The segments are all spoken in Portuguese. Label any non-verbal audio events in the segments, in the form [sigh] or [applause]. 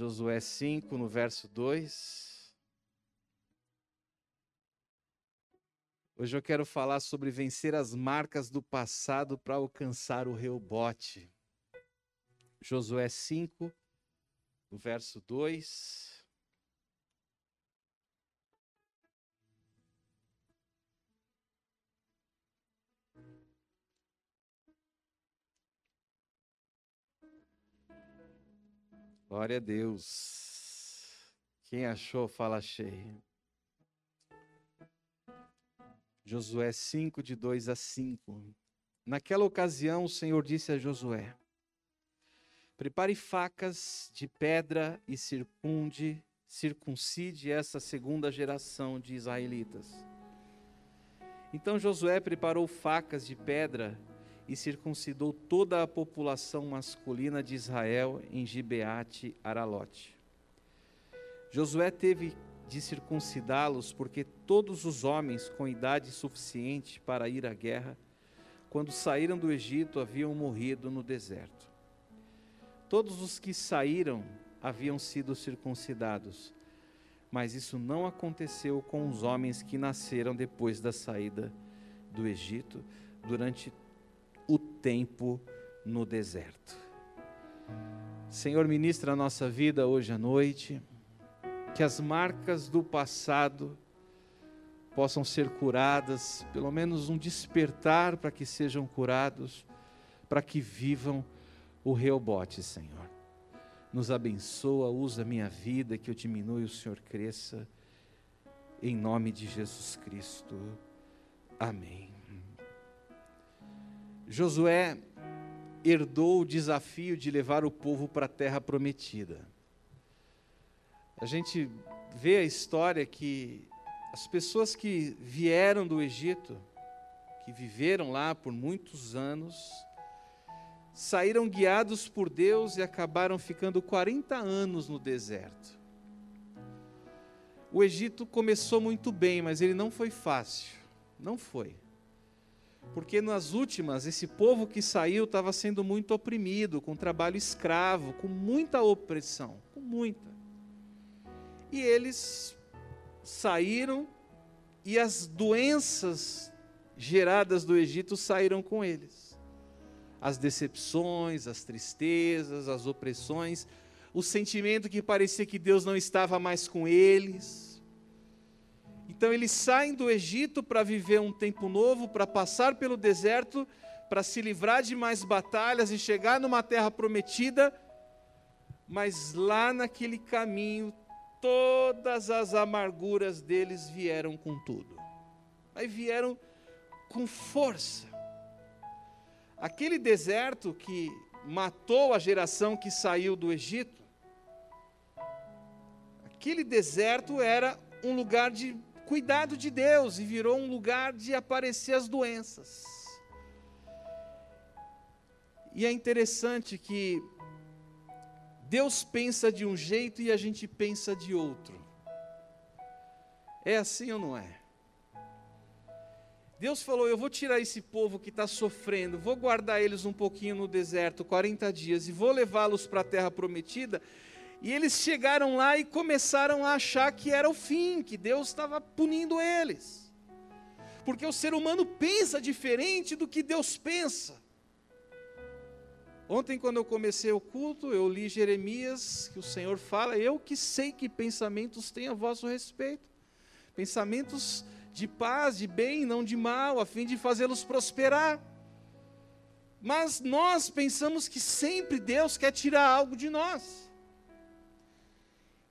Josué 5, no verso 2. Hoje eu quero falar sobre vencer as marcas do passado para alcançar o reubote. Josué 5, no verso 2. Glória a Deus. Quem achou, fala achei. Josué 5, de 2 a 5. Naquela ocasião, o Senhor disse a Josué: Prepare facas de pedra e circunde, circuncide essa segunda geração de israelitas. Então Josué preparou facas de pedra e circuncidou toda a população masculina de Israel em Gibeate Aralote. Josué teve de circuncidá-los porque todos os homens com idade suficiente para ir à guerra, quando saíram do Egito, haviam morrido no deserto. Todos os que saíram haviam sido circuncidados, mas isso não aconteceu com os homens que nasceram depois da saída do Egito durante o tempo no deserto. Senhor, ministra a nossa vida hoje à noite, que as marcas do passado possam ser curadas, pelo menos um despertar para que sejam curados, para que vivam o reobote, Senhor. Nos abençoa, usa minha vida, que eu diminua e o Senhor cresça, em nome de Jesus Cristo. Amém. Josué herdou o desafio de levar o povo para a terra prometida. A gente vê a história que as pessoas que vieram do Egito, que viveram lá por muitos anos, saíram guiados por Deus e acabaram ficando 40 anos no deserto. O Egito começou muito bem, mas ele não foi fácil. Não foi porque nas últimas esse povo que saiu estava sendo muito oprimido, com trabalho escravo, com muita opressão, com muita. E eles saíram e as doenças geradas do Egito saíram com eles. As decepções, as tristezas, as opressões, o sentimento que parecia que Deus não estava mais com eles então eles saem do Egito para viver um tempo novo, para passar pelo deserto, para se livrar de mais batalhas e chegar numa terra prometida. Mas lá naquele caminho, todas as amarguras deles vieram com tudo. Aí vieram com força. Aquele deserto que matou a geração que saiu do Egito, aquele deserto era um lugar de cuidado de Deus e virou um lugar de aparecer as doenças. E é interessante que Deus pensa de um jeito e a gente pensa de outro. É assim ou não é? Deus falou: Eu vou tirar esse povo que está sofrendo, vou guardar eles um pouquinho no deserto, 40 dias, e vou levá-los para a terra prometida. E eles chegaram lá e começaram a achar que era o fim, que Deus estava punindo eles. Porque o ser humano pensa diferente do que Deus pensa. Ontem, quando eu comecei o culto, eu li Jeremias, que o Senhor fala: Eu que sei que pensamentos têm a vosso respeito, pensamentos de paz, de bem, não de mal, a fim de fazê-los prosperar. Mas nós pensamos que sempre Deus quer tirar algo de nós.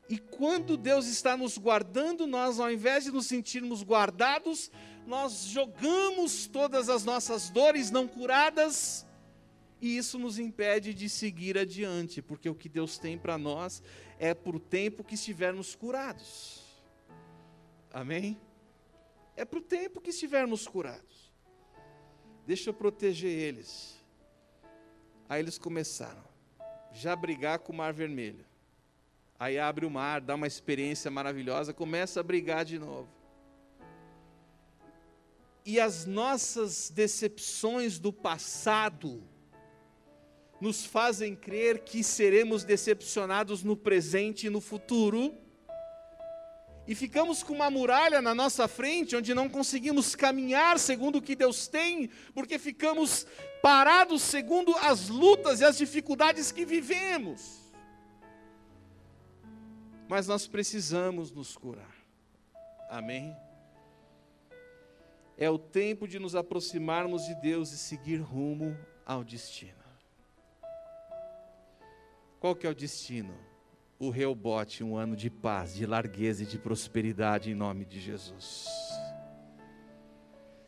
E quando Deus está nos guardando, nós, ao invés de nos sentirmos guardados, nós jogamos todas as nossas dores não curadas, e isso nos impede de seguir adiante, porque o que Deus tem para nós é por tempo que estivermos curados. Amém? É para o tempo que estivermos curados. Deixa eu proteger eles. Aí eles começaram já brigar com o mar vermelho. Aí abre o mar, dá uma experiência maravilhosa, começa a brigar de novo. E as nossas decepções do passado nos fazem crer que seremos decepcionados no presente e no futuro, e ficamos com uma muralha na nossa frente, onde não conseguimos caminhar segundo o que Deus tem, porque ficamos parados segundo as lutas e as dificuldades que vivemos. Mas nós precisamos nos curar, amém? É o tempo de nos aproximarmos de Deus e seguir rumo ao destino. Qual que é o destino? O Reobote, um ano de paz, de largueza e de prosperidade em nome de Jesus.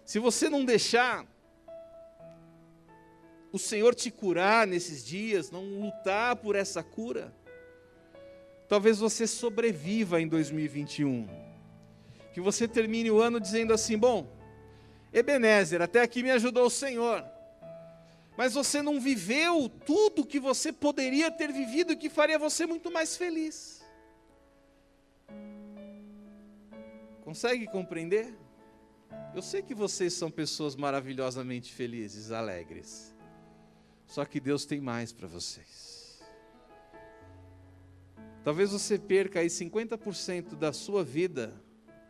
Se você não deixar o Senhor te curar nesses dias, não lutar por essa cura, talvez você sobreviva em 2021. Que você termine o ano dizendo assim: bom, Ebenezer, até aqui me ajudou o Senhor mas você não viveu tudo que você poderia ter vivido e que faria você muito mais feliz. Consegue compreender? Eu sei que vocês são pessoas maravilhosamente felizes, alegres. Só que Deus tem mais para vocês. Talvez você perca aí 50% da sua vida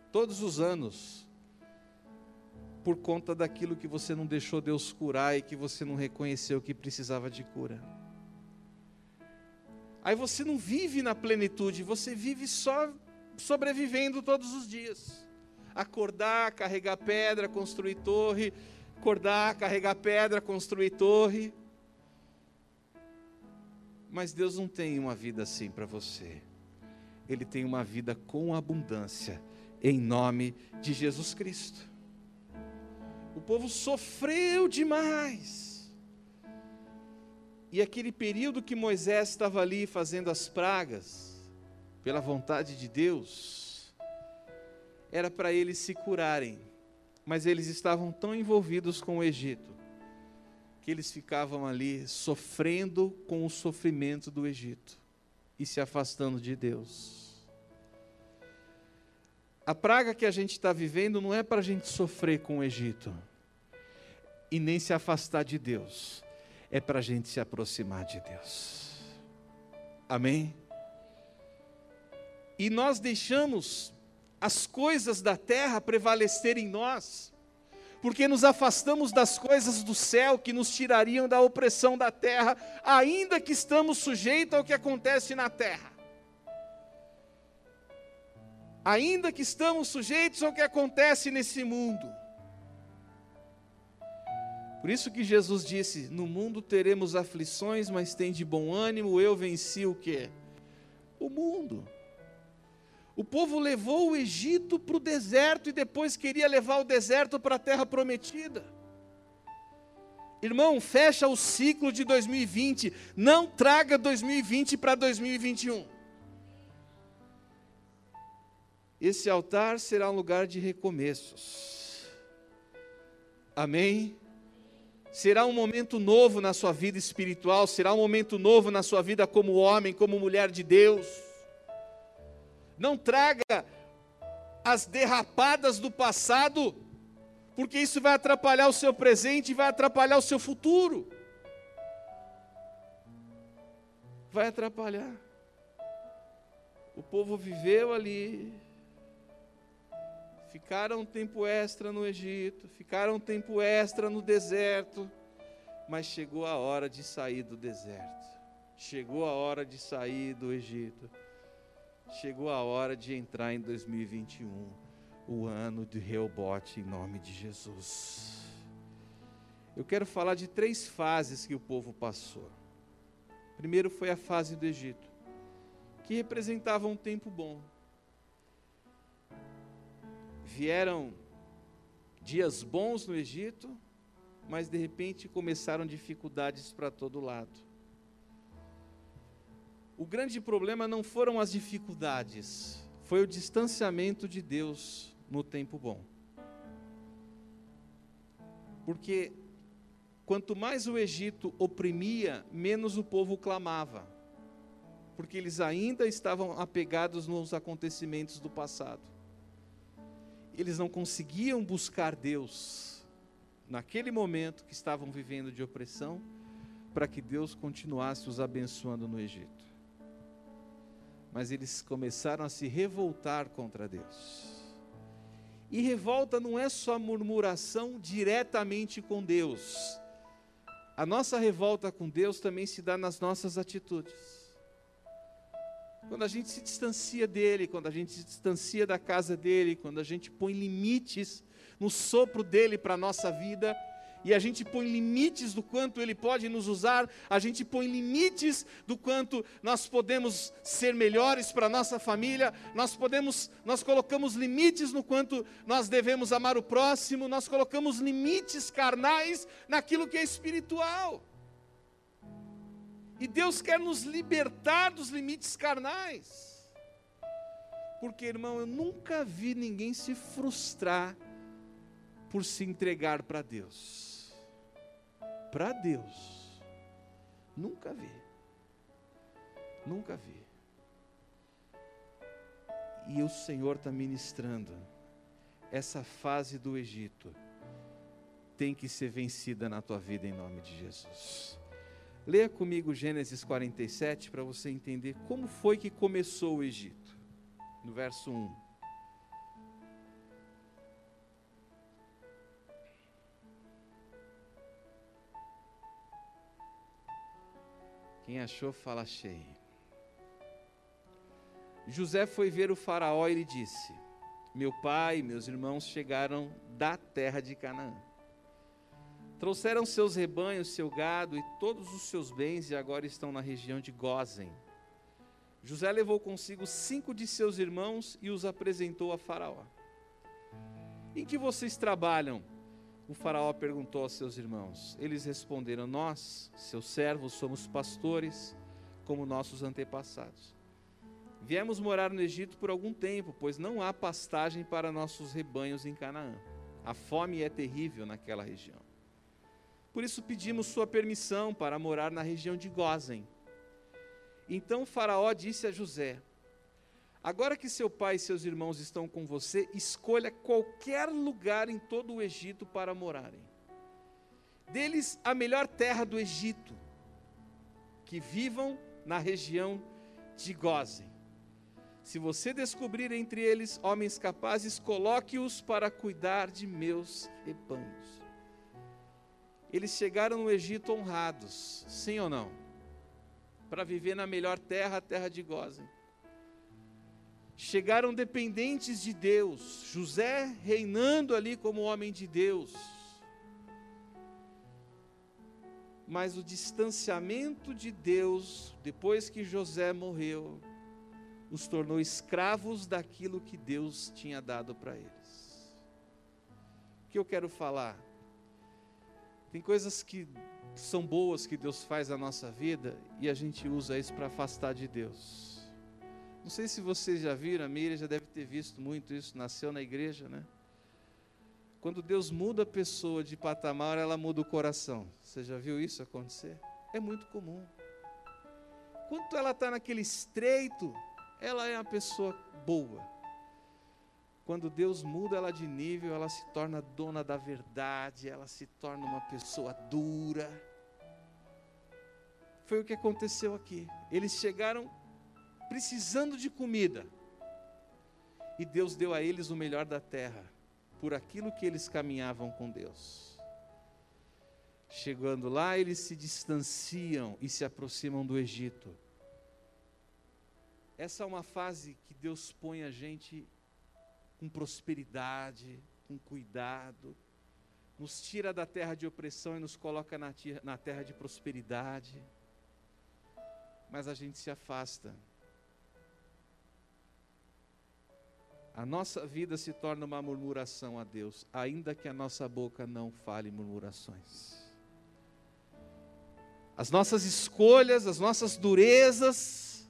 todos os anos por conta daquilo que você não deixou Deus curar e que você não reconheceu que precisava de cura. Aí você não vive na plenitude, você vive só sobrevivendo todos os dias. Acordar, carregar pedra, construir torre, acordar, carregar pedra, construir torre. Mas Deus não tem uma vida assim para você. Ele tem uma vida com abundância, em nome de Jesus Cristo. O povo sofreu demais. E aquele período que Moisés estava ali fazendo as pragas, pela vontade de Deus, era para eles se curarem, mas eles estavam tão envolvidos com o Egito, que eles ficavam ali sofrendo com o sofrimento do Egito e se afastando de Deus. A praga que a gente está vivendo não é para a gente sofrer com o Egito e nem se afastar de Deus, é para a gente se aproximar de Deus. Amém? E nós deixamos as coisas da terra prevalecer em nós, porque nos afastamos das coisas do céu que nos tirariam da opressão da terra, ainda que estamos sujeitos ao que acontece na terra. Ainda que estamos sujeitos ao que acontece nesse mundo. Por isso que Jesus disse: No mundo teremos aflições, mas tem de bom ânimo, eu venci o que? O mundo. O povo levou o Egito para o deserto e depois queria levar o deserto para a terra prometida. Irmão, fecha o ciclo de 2020, não traga 2020 para 2021. Esse altar será um lugar de recomeços. Amém? Será um momento novo na sua vida espiritual, será um momento novo na sua vida como homem, como mulher de Deus. Não traga as derrapadas do passado, porque isso vai atrapalhar o seu presente e vai atrapalhar o seu futuro. Vai atrapalhar. O povo viveu ali, Ficaram um tempo extra no Egito, ficaram um tempo extra no deserto, mas chegou a hora de sair do deserto. Chegou a hora de sair do Egito. Chegou a hora de entrar em 2021, o ano de Reobote, em nome de Jesus. Eu quero falar de três fases que o povo passou. Primeiro foi a fase do Egito, que representava um tempo bom vieram dias bons no Egito, mas de repente começaram dificuldades para todo lado. O grande problema não foram as dificuldades, foi o distanciamento de Deus no tempo bom. Porque quanto mais o Egito oprimia, menos o povo clamava, porque eles ainda estavam apegados nos acontecimentos do passado eles não conseguiam buscar Deus naquele momento que estavam vivendo de opressão, para que Deus continuasse os abençoando no Egito. Mas eles começaram a se revoltar contra Deus. E revolta não é só murmuração diretamente com Deus. A nossa revolta com Deus também se dá nas nossas atitudes. Quando a gente se distancia dele, quando a gente se distancia da casa dele, quando a gente põe limites no sopro dele para a nossa vida, e a gente põe limites do quanto Ele pode nos usar, a gente põe limites do quanto nós podemos ser melhores para nossa família, nós podemos, nós colocamos limites no quanto nós devemos amar o próximo, nós colocamos limites carnais naquilo que é espiritual. E Deus quer nos libertar dos limites carnais. Porque, irmão, eu nunca vi ninguém se frustrar por se entregar para Deus para Deus. Nunca vi. Nunca vi. E o Senhor está ministrando. Essa fase do Egito tem que ser vencida na tua vida em nome de Jesus. Leia comigo Gênesis 47 para você entender como foi que começou o Egito. No verso 1. Quem achou, fala cheio. José foi ver o faraó e lhe disse: Meu pai e meus irmãos chegaram da terra de Canaã. Trouxeram seus rebanhos, seu gado e todos os seus bens e agora estão na região de Gozen. José levou consigo cinco de seus irmãos e os apresentou a Faraó. Em que vocês trabalham? O Faraó perguntou aos seus irmãos. Eles responderam: Nós, seus servos, somos pastores, como nossos antepassados. Viemos morar no Egito por algum tempo, pois não há pastagem para nossos rebanhos em Canaã. A fome é terrível naquela região. Por isso pedimos sua permissão para morar na região de Gozen. Então Faraó disse a José: Agora que seu pai e seus irmãos estão com você, escolha qualquer lugar em todo o Egito para morarem. Deles a melhor terra do Egito, que vivam na região de Gozen. Se você descobrir entre eles homens capazes, coloque-os para cuidar de meus rebanhos. Eles chegaram no Egito honrados, sim ou não? Para viver na melhor terra, a terra de Gozen chegaram dependentes de Deus, José reinando ali como homem de Deus. Mas o distanciamento de Deus, depois que José morreu, os tornou escravos daquilo que Deus tinha dado para eles. O que eu quero falar? Tem coisas que são boas que Deus faz na nossa vida e a gente usa isso para afastar de Deus. Não sei se vocês já viram, a Miriam já deve ter visto muito isso, nasceu na igreja, né? Quando Deus muda a pessoa de patamar, ela muda o coração. Você já viu isso acontecer? É muito comum. Quando ela está naquele estreito, ela é uma pessoa boa. Quando Deus muda ela de nível, ela se torna dona da verdade, ela se torna uma pessoa dura. Foi o que aconteceu aqui. Eles chegaram precisando de comida. E Deus deu a eles o melhor da terra, por aquilo que eles caminhavam com Deus. Chegando lá, eles se distanciam e se aproximam do Egito. Essa é uma fase que Deus põe a gente com prosperidade, com cuidado, nos tira da terra de opressão e nos coloca na, terra de prosperidade. Mas a gente se afasta a nossa vida se torna uma murmuração a Deus, ainda que a nossa boca não fale murmurações. As nossas escolhas, as nossas durezas,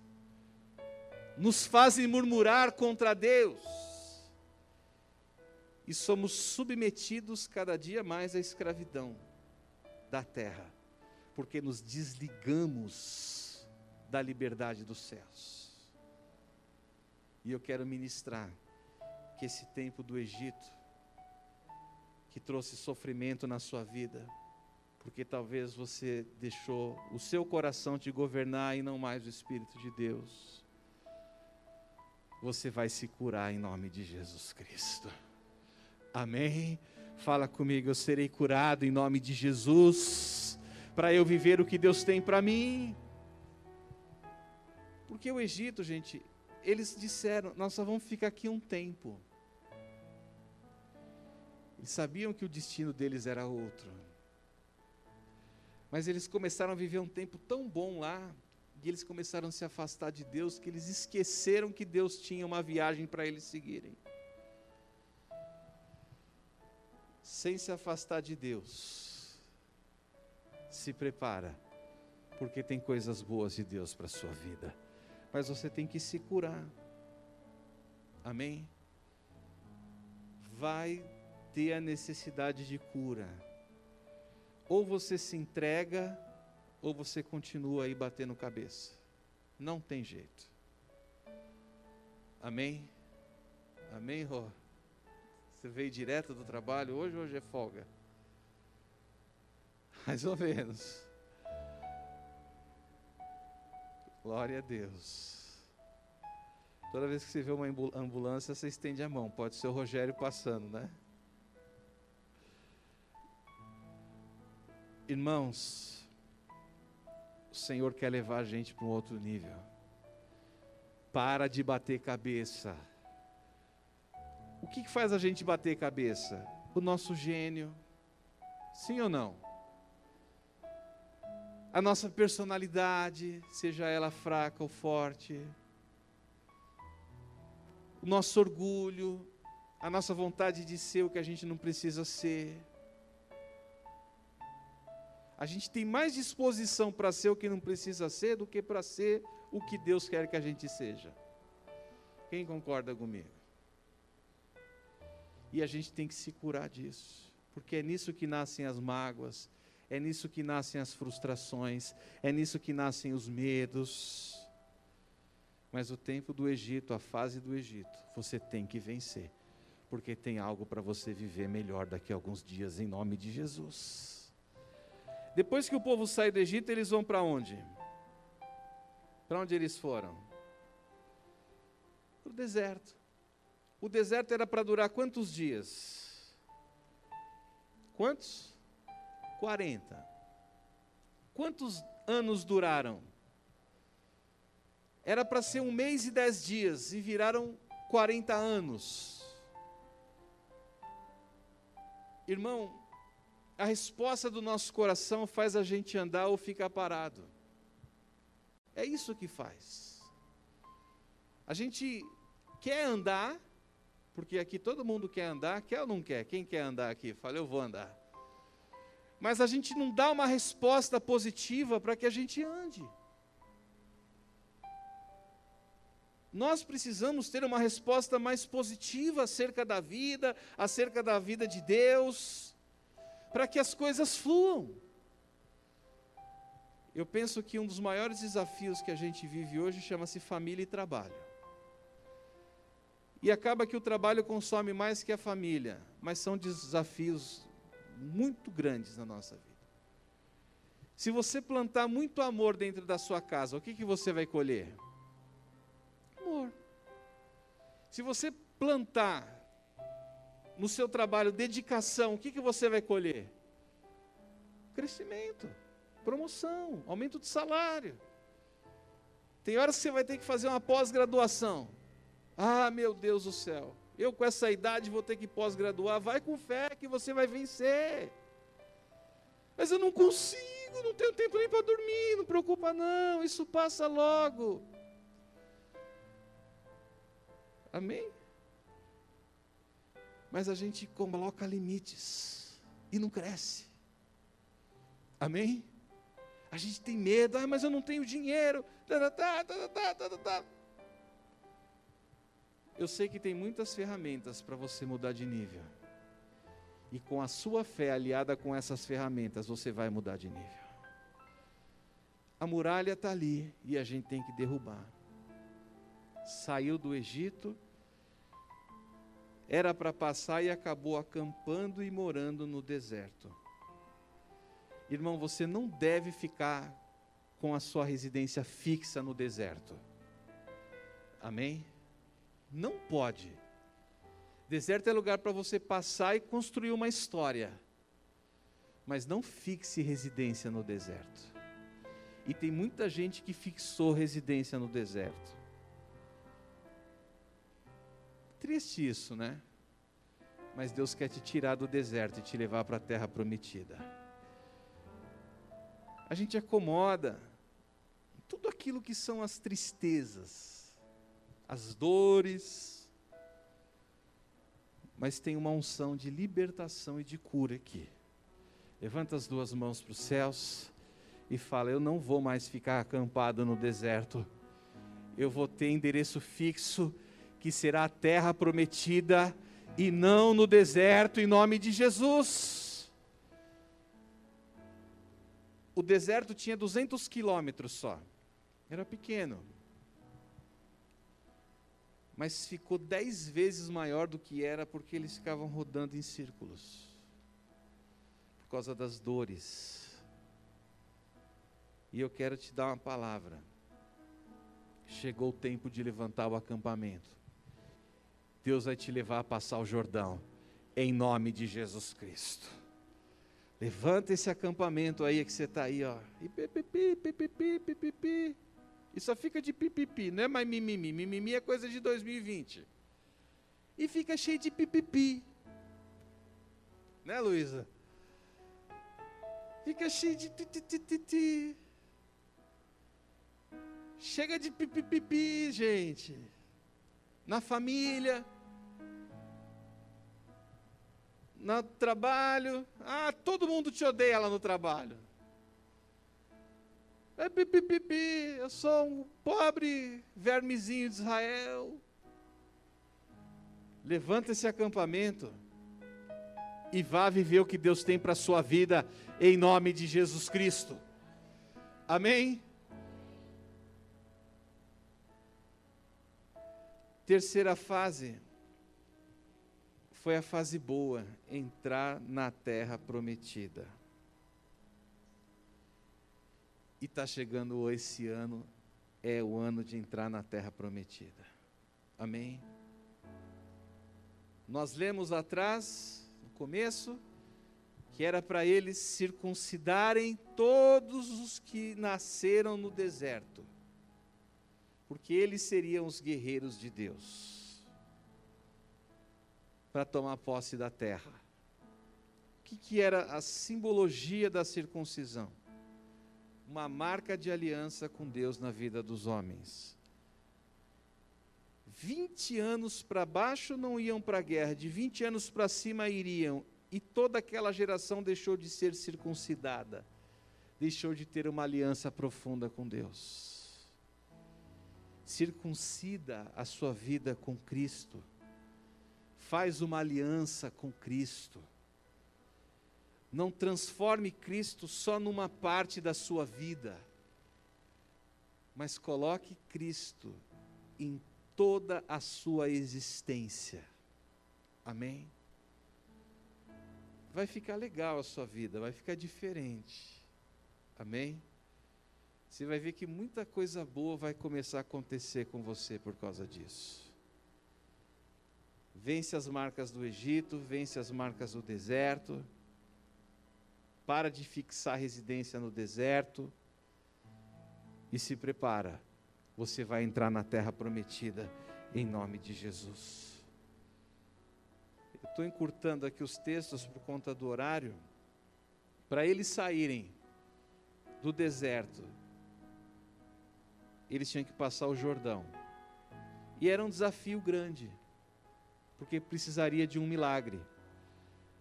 nos fazem murmurar contra Deus. E somos submetidos cada dia mais à escravidão da terra, porque nos desligamos da liberdade dos céus. E eu quero ministrar que esse tempo do Egito, que trouxe sofrimento na sua vida, porque talvez você deixou o seu coração te governar e não mais o Espírito de Deus. Você vai se curar em nome de Jesus Cristo. Amém? Fala comigo, eu serei curado em nome de Jesus, para eu viver o que Deus tem para mim. Porque o Egito, gente, eles disseram: Nós só vamos ficar aqui um tempo. Eles sabiam que o destino deles era outro. Mas eles começaram a viver um tempo tão bom lá, e eles começaram a se afastar de Deus, que eles esqueceram que Deus tinha uma viagem para eles seguirem. Sem se afastar de Deus, se prepara, porque tem coisas boas de Deus para a sua vida mas você tem que se curar. Amém? Vai ter a necessidade de cura. Ou você se entrega, ou você continua aí batendo cabeça. Não tem jeito. Amém? Amém, Rô? Você veio direto do trabalho hoje hoje é folga? [laughs] Mais ou menos. Glória a Deus. Toda vez que você vê uma ambulância, você estende a mão. Pode ser o Rogério passando, né? Irmãos, o Senhor quer levar a gente para um outro nível. Para de bater cabeça. O que, faz a gente bater cabeça? O nosso gênio. Sim ou não? a nossa personalidade, seja ela fraca ou forte, o nosso orgulho, a nossa vontade de ser o que a gente não precisa ser. A gente tem mais disposição para ser o que não precisa ser do que para ser o que Deus quer que a gente seja. Quem concorda comigo? E a gente tem que se curar disso, porque é nisso que nascem as mágoas, é nisso que nascem as frustrações, é nisso que nascem os medos. Mas o tempo do Egito, a fase do Egito, você tem que vencer, porque tem algo para você viver melhor daqui a alguns dias, em nome de Jesus. Depois que o povo sai do Egito, eles vão para onde? Para onde eles foram? Para o deserto. O deserto era para durar quantos dias? Quantos? 40. Quantos anos duraram? Era para ser um mês e dez dias, e viraram 40 anos. Irmão, a resposta do nosso coração faz a gente andar ou ficar parado. É isso que faz. A gente quer andar, porque aqui todo mundo quer andar, quer ou não quer? Quem quer andar aqui? Fala, eu vou andar mas a gente não dá uma resposta positiva para que a gente ande. Nós precisamos ter uma resposta mais positiva acerca da vida, acerca da vida de Deus, para que as coisas fluam. Eu penso que um dos maiores desafios que a gente vive hoje chama-se família e trabalho. E acaba que o trabalho consome mais que a família, mas são desafios muito grandes na nossa vida. Se você plantar muito amor dentro da sua casa, o que, que você vai colher? Amor. Se você plantar no seu trabalho dedicação, o que, que você vai colher? Crescimento, promoção, aumento de salário. Tem horas que você vai ter que fazer uma pós-graduação. Ah, meu Deus do céu. Eu com essa idade vou ter que pós-graduar. Vai com fé que você vai vencer. Mas eu não consigo, não tenho tempo nem para dormir. Não preocupa não, isso passa logo. Amém? Mas a gente coloca limites e não cresce. Amém? A gente tem medo, ah, mas eu não tenho dinheiro. Tá, tá, tá, eu sei que tem muitas ferramentas para você mudar de nível. E com a sua fé aliada com essas ferramentas, você vai mudar de nível. A muralha está ali e a gente tem que derrubar. Saiu do Egito, era para passar e acabou acampando e morando no deserto. Irmão, você não deve ficar com a sua residência fixa no deserto. Amém? Não pode. Deserto é lugar para você passar e construir uma história. Mas não fixe residência no deserto. E tem muita gente que fixou residência no deserto. Triste isso, né? Mas Deus quer te tirar do deserto e te levar para a terra prometida. A gente acomoda tudo aquilo que são as tristezas, as dores, mas tem uma unção de libertação e de cura aqui. Levanta as duas mãos para os céus e fala: Eu não vou mais ficar acampado no deserto, eu vou ter endereço fixo, que será a terra prometida, e não no deserto, em nome de Jesus. O deserto tinha 200 quilômetros só. Era pequeno. Mas ficou dez vezes maior do que era porque eles ficavam rodando em círculos por causa das dores. E eu quero te dar uma palavra. Chegou o tempo de levantar o acampamento. Deus vai te levar a passar o Jordão, em nome de Jesus Cristo. Levanta esse acampamento aí que você está aí, ó. E pipipi, pipipi, pipipi. E só fica de pipipi, não é mais mimimi. Mimimi é coisa de 2020. E fica cheio de pipipi. Né, Luísa? Fica cheio de titititi. Chega de pipipipi, gente. Na família. No trabalho. Ah, todo mundo te odeia lá no trabalho. É pipipipi, eu sou um pobre vermezinho de Israel. Levanta esse acampamento e vá viver o que Deus tem para a sua vida, em nome de Jesus Cristo. Amém? Terceira fase foi a fase boa, entrar na terra prometida. E está chegando esse ano, é o ano de entrar na terra prometida. Amém? Nós lemos atrás, no começo, que era para eles circuncidarem todos os que nasceram no deserto, porque eles seriam os guerreiros de Deus, para tomar posse da terra. O que, que era a simbologia da circuncisão? uma marca de aliança com Deus na vida dos homens. 20 anos para baixo não iam para a guerra, de 20 anos para cima iriam, e toda aquela geração deixou de ser circuncidada, deixou de ter uma aliança profunda com Deus. Circuncida a sua vida com Cristo, faz uma aliança com Cristo não transforme Cristo só numa parte da sua vida, mas coloque Cristo em toda a sua existência. Amém? Vai ficar legal a sua vida, vai ficar diferente. Amém? Você vai ver que muita coisa boa vai começar a acontecer com você por causa disso. Vence as marcas do Egito, vence as marcas do deserto para de fixar residência no deserto e se prepara. Você vai entrar na terra prometida em nome de Jesus. Eu estou encurtando aqui os textos por conta do horário, para eles saírem do deserto. Eles tinham que passar o Jordão. E era um desafio grande, porque precisaria de um milagre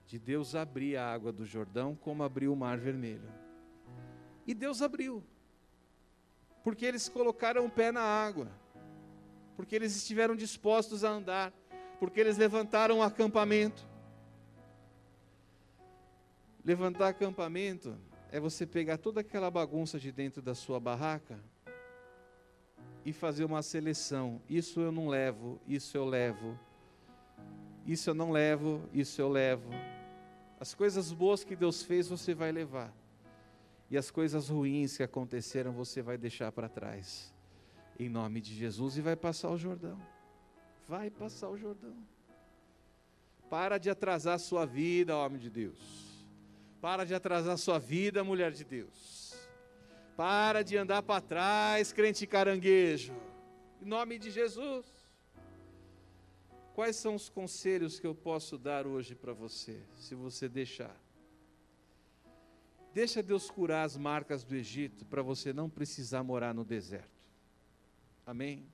de Deus abrir a água do Jordão como abriu o Mar Vermelho. E Deus abriu, porque eles colocaram o pé na água, porque eles estiveram dispostos a andar, porque eles levantaram o acampamento. Levantar acampamento é você pegar toda aquela bagunça de dentro da sua barraca e fazer uma seleção. Isso eu não levo, isso eu levo. Isso eu não levo, isso eu levo. As coisas boas que Deus fez, você vai levar. E as coisas ruins que aconteceram você vai deixar para trás. Em nome de Jesus e vai passar o Jordão. Vai passar o Jordão. Para de atrasar a sua vida, homem de Deus. Para de atrasar a sua vida, mulher de Deus. Para de andar para trás, crente caranguejo. Em nome de Jesus. Quais são os conselhos que eu posso dar hoje para você, se você deixar? Deixa Deus curar as marcas do Egito para você não precisar morar no deserto. Amém?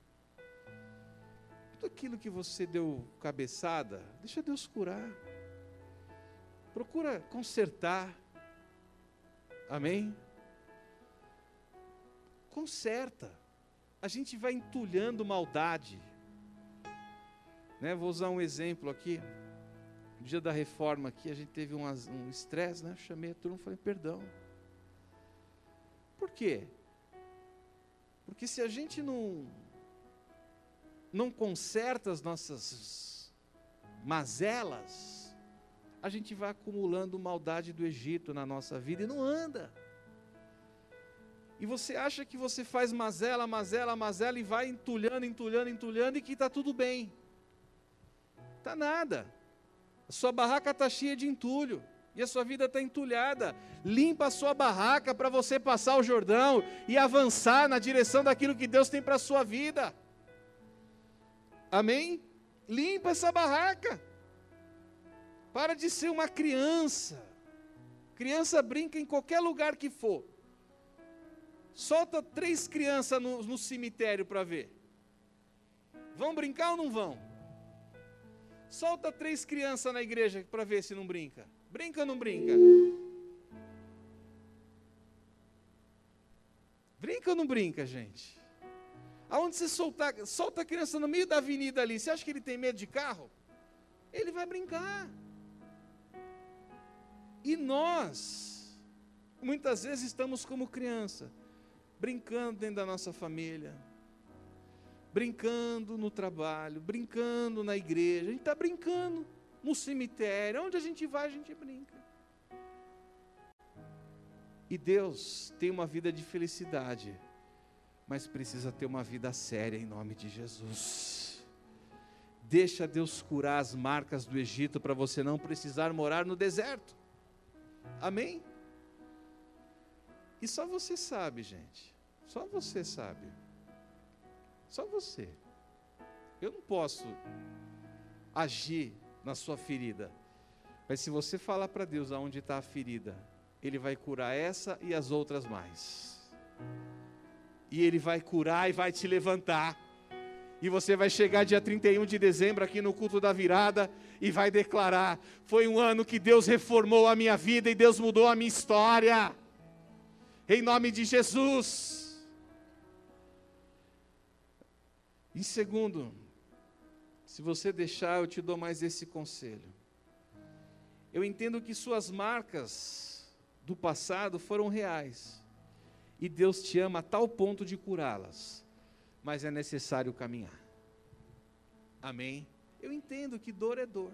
Tudo aquilo que você deu cabeçada, deixa Deus curar. Procura consertar. Amém? Conserta. A gente vai entulhando maldade. Né? Vou usar um exemplo aqui. No dia da reforma aqui, a gente teve um estresse, né? chamei a turma e falei, perdão. Por quê? Porque se a gente não, não conserta as nossas mazelas, a gente vai acumulando maldade do Egito na nossa vida e não anda. E você acha que você faz mazela, mazela, mazela e vai entulhando, entulhando, entulhando e que está tudo bem. Está nada. A sua barraca está cheia de entulho. E a sua vida está entulhada. Limpa a sua barraca para você passar o Jordão e avançar na direção daquilo que Deus tem para a sua vida. Amém? Limpa essa barraca. Para de ser uma criança. Criança brinca em qualquer lugar que for. Solta três crianças no, no cemitério para ver. Vão brincar ou não vão? Solta três crianças na igreja para ver se não brinca. Brinca ou não brinca? Brinca ou não brinca, gente? Aonde você soltar, solta a criança no meio da avenida ali, você acha que ele tem medo de carro? Ele vai brincar. E nós, muitas vezes estamos como criança, brincando dentro da nossa família, brincando no trabalho, brincando na igreja, a gente está brincando no cemitério, onde a gente vai, a gente brinca. E Deus tem uma vida de felicidade, mas precisa ter uma vida séria em nome de Jesus. Deixa Deus curar as marcas do Egito para você não precisar morar no deserto. Amém? E só você sabe, gente. Só você sabe. Só você. Eu não posso agir na sua ferida. Mas se você falar para Deus aonde está a ferida, Ele vai curar essa e as outras mais. E Ele vai curar e vai te levantar. E você vai chegar dia 31 de dezembro aqui no culto da virada e vai declarar: Foi um ano que Deus reformou a minha vida e Deus mudou a minha história. Em nome de Jesus. Em segundo, se você deixar, eu te dou mais esse conselho. Eu entendo que suas marcas do passado foram reais. E Deus te ama a tal ponto de curá-las. Mas é necessário caminhar. Amém? Eu entendo que dor é dor.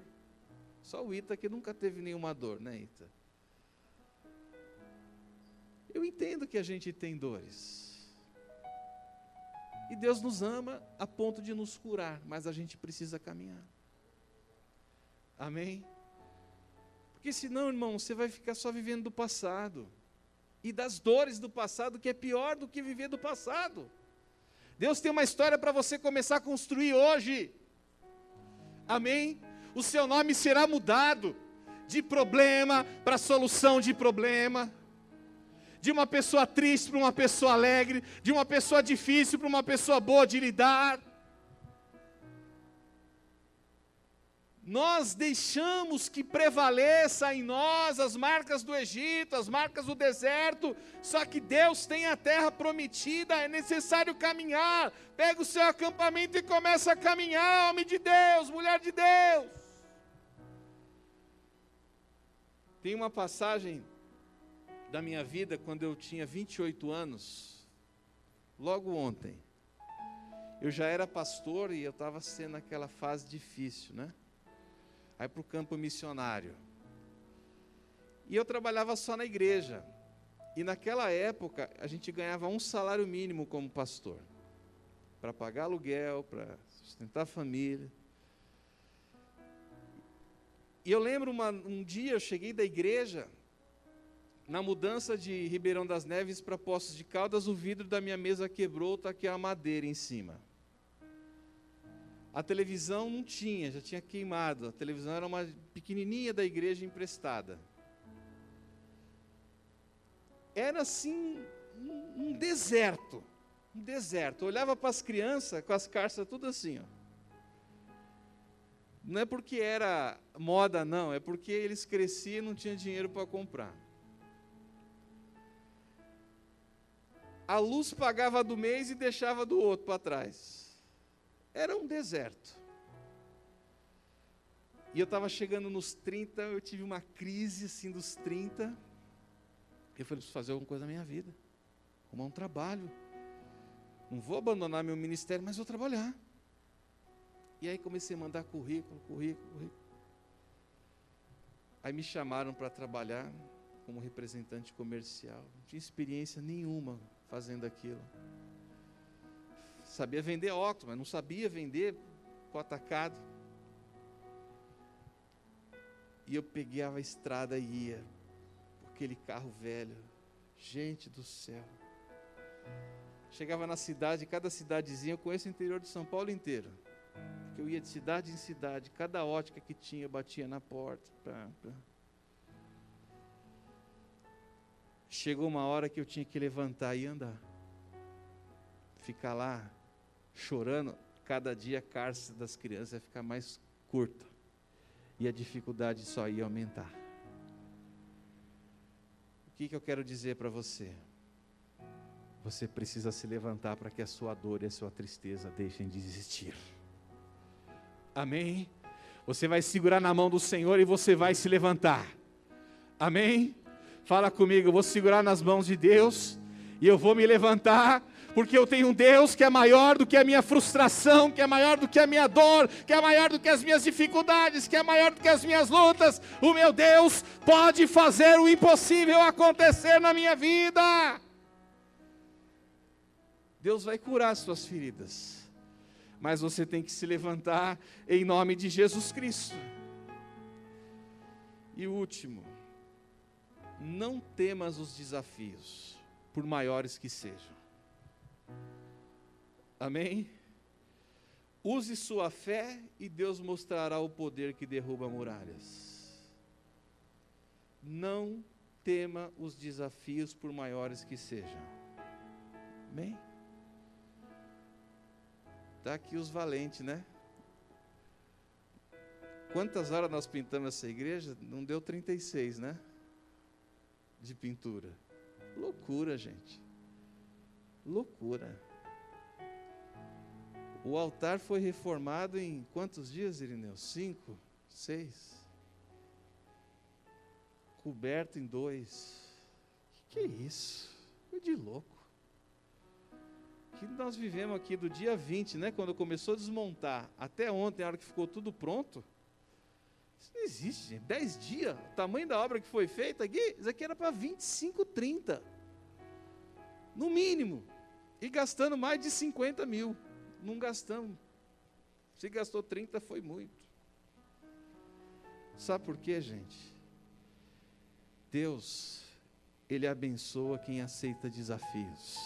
Só o Ita que nunca teve nenhuma dor, né, Ita? Eu entendo que a gente tem dores. E Deus nos ama a ponto de nos curar, mas a gente precisa caminhar. Amém? Porque senão, irmão, você vai ficar só vivendo do passado. E das dores do passado, que é pior do que viver do passado. Deus tem uma história para você começar a construir hoje. Amém? O seu nome será mudado de problema para solução de problema de uma pessoa triste para uma pessoa alegre, de uma pessoa difícil para uma pessoa boa de lidar. Nós deixamos que prevaleça em nós as marcas do Egito, as marcas do deserto, só que Deus tem a terra prometida, é necessário caminhar. Pega o seu acampamento e começa a caminhar, homem de Deus, mulher de Deus. Tem uma passagem da minha vida quando eu tinha 28 anos, logo ontem. Eu já era pastor e eu estava sendo aquela fase difícil, né? Aí para o campo missionário. E eu trabalhava só na igreja. E naquela época, a gente ganhava um salário mínimo como pastor, para pagar aluguel, para sustentar a família. E eu lembro uma, um dia, eu cheguei da igreja, na mudança de Ribeirão das Neves para Poços de Caldas, o vidro da minha mesa quebrou, está aqui a madeira em cima. A televisão não tinha, já tinha queimado. A televisão era uma pequenininha da igreja emprestada. Era assim um, deserto, um deserto. Eu olhava para as crianças com as carças tudo assim, ó. Não é porque era moda, não, é porque eles cresciam e não tinham dinheiro para comprar. A luz pagava do mês e deixava do outro para trás. Era um deserto. E eu estava chegando nos 30, eu tive uma crise assim dos 30. Eu falei, preciso fazer alguma coisa na minha vida. Arrumar um trabalho. Não vou abandonar meu ministério, mas vou trabalhar. E aí comecei a mandar currículo, currículo, currículo. Aí me chamaram para trabalhar como representante comercial. Não tinha experiência nenhuma fazendo aquilo. Sabia vender óculos, mas não sabia vender com atacado. E eu peguei a estrada e ia, aquele carro velho. Gente do céu. Chegava na cidade, cada cidadezinha, eu conheço o interior de São Paulo inteiro. Porque eu ia de cidade em cidade, cada ótica que tinha, batia na porta. Pá, pá. Chegou uma hora que eu tinha que levantar e andar. Ficar lá chorando, cada dia a cárcere das crianças ia ficar mais curta. E a dificuldade só ia aumentar. O que, que eu quero dizer para você? Você precisa se levantar para que a sua dor e a sua tristeza deixem de existir. Amém? Você vai segurar na mão do Senhor e você vai se levantar. Amém? Fala comigo, eu vou segurar nas mãos de Deus e eu vou me levantar, porque eu tenho um Deus que é maior do que a minha frustração, que é maior do que a minha dor, que é maior do que as minhas dificuldades, que é maior do que as minhas lutas. O meu Deus pode fazer o impossível acontecer na minha vida. Deus vai curar as suas feridas, mas você tem que se levantar em nome de Jesus Cristo. E o último, não temas os desafios, por maiores que sejam. Amém? Use sua fé e Deus mostrará o poder que derruba muralhas. Não tema os desafios, por maiores que sejam. Amém? Está aqui os valentes, né? Quantas horas nós pintamos essa igreja? Não deu 36, né? De pintura. Loucura, gente. Loucura. O altar foi reformado em quantos dias, Irineu? Cinco? Seis? Coberto em dois. Que, que é isso? Foi de louco. Que nós vivemos aqui do dia 20, né? Quando começou a desmontar, até ontem, a hora que ficou tudo pronto. Isso não existe, gente. 10 dias, o tamanho da obra que foi feita aqui, isso aqui era para 25, 30. No mínimo. E gastando mais de 50 mil. Não gastamos. Se gastou 30, foi muito. Sabe por quê, gente? Deus, Ele abençoa quem aceita desafios.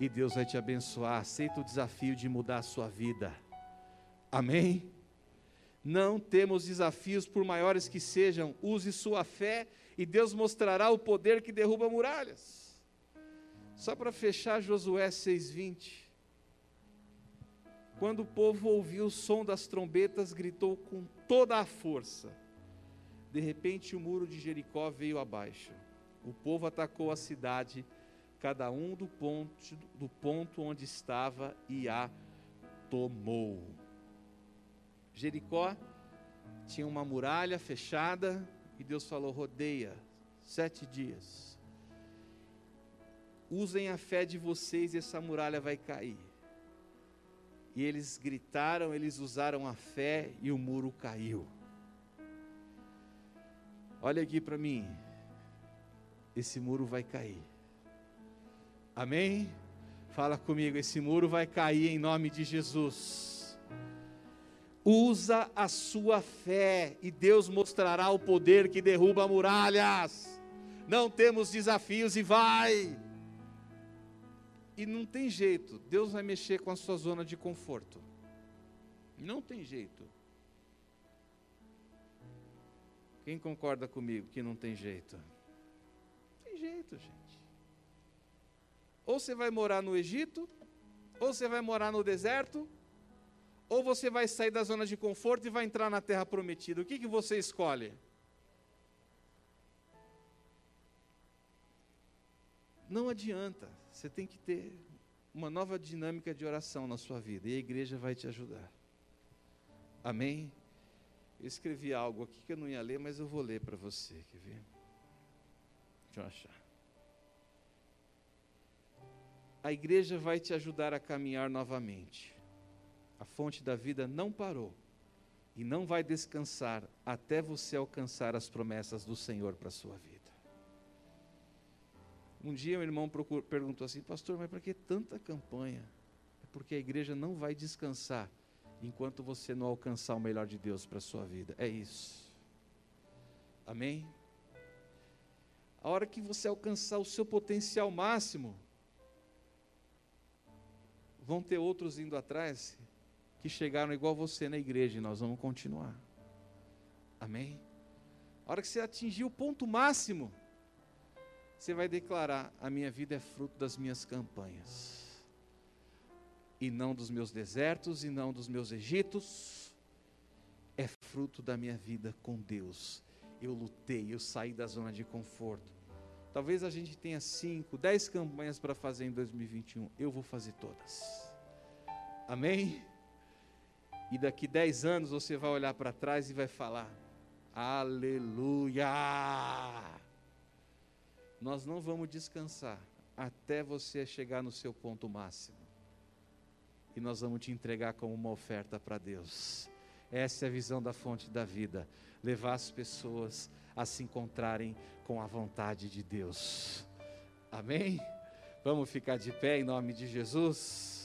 E Deus vai te abençoar. Aceita o desafio de mudar a sua vida. Amém? Não temos desafios, por maiores que sejam, use sua fé e Deus mostrará o poder que derruba muralhas. Só para fechar Josué 6:20. Quando o povo ouviu o som das trombetas, gritou com toda a força. De repente, o muro de Jericó veio abaixo. O povo atacou a cidade, cada um do ponto, do ponto onde estava, e a tomou. Jericó tinha uma muralha fechada e Deus falou: rodeia sete dias. Usem a fé de vocês e essa muralha vai cair. E eles gritaram, eles usaram a fé e o muro caiu. Olha aqui para mim. esse muro vai cair. Amém? Fala comigo, esse muro vai cair em nome de Jesus. Usa a sua fé e Deus mostrará o poder que derruba muralhas. Não temos desafios e vai. E não tem jeito, Deus vai mexer com a sua zona de conforto. Não tem jeito. Quem concorda comigo que não tem jeito? Não tem jeito, gente. Ou você vai morar no Egito, ou você vai morar no deserto, ou você vai sair da zona de conforto e vai entrar na terra prometida. O que, que você escolhe? Não adianta, você tem que ter uma nova dinâmica de oração na sua vida e a igreja vai te ajudar. Amém? Eu escrevi algo aqui que eu não ia ler, mas eu vou ler para você. Quer ver? Deixa eu achar. A igreja vai te ajudar a caminhar novamente. A fonte da vida não parou e não vai descansar até você alcançar as promessas do Senhor para a sua vida. Um dia um irmão procur, perguntou assim, pastor, mas para que tanta campanha? É porque a igreja não vai descansar enquanto você não alcançar o melhor de Deus para a sua vida. É isso. Amém? A hora que você alcançar o seu potencial máximo, vão ter outros indo atrás que chegaram igual você na igreja e nós vamos continuar. Amém? A hora que você atingir o ponto máximo, você vai declarar: a minha vida é fruto das minhas campanhas e não dos meus desertos e não dos meus Egitos, é fruto da minha vida com Deus. Eu lutei, eu saí da zona de conforto. Talvez a gente tenha cinco, dez campanhas para fazer em 2021. Eu vou fazer todas. Amém? E daqui dez anos você vai olhar para trás e vai falar: Aleluia! Nós não vamos descansar até você chegar no seu ponto máximo e nós vamos te entregar como uma oferta para Deus. Essa é a visão da fonte da vida, levar as pessoas a se encontrarem com a vontade de Deus. Amém? Vamos ficar de pé em nome de Jesus.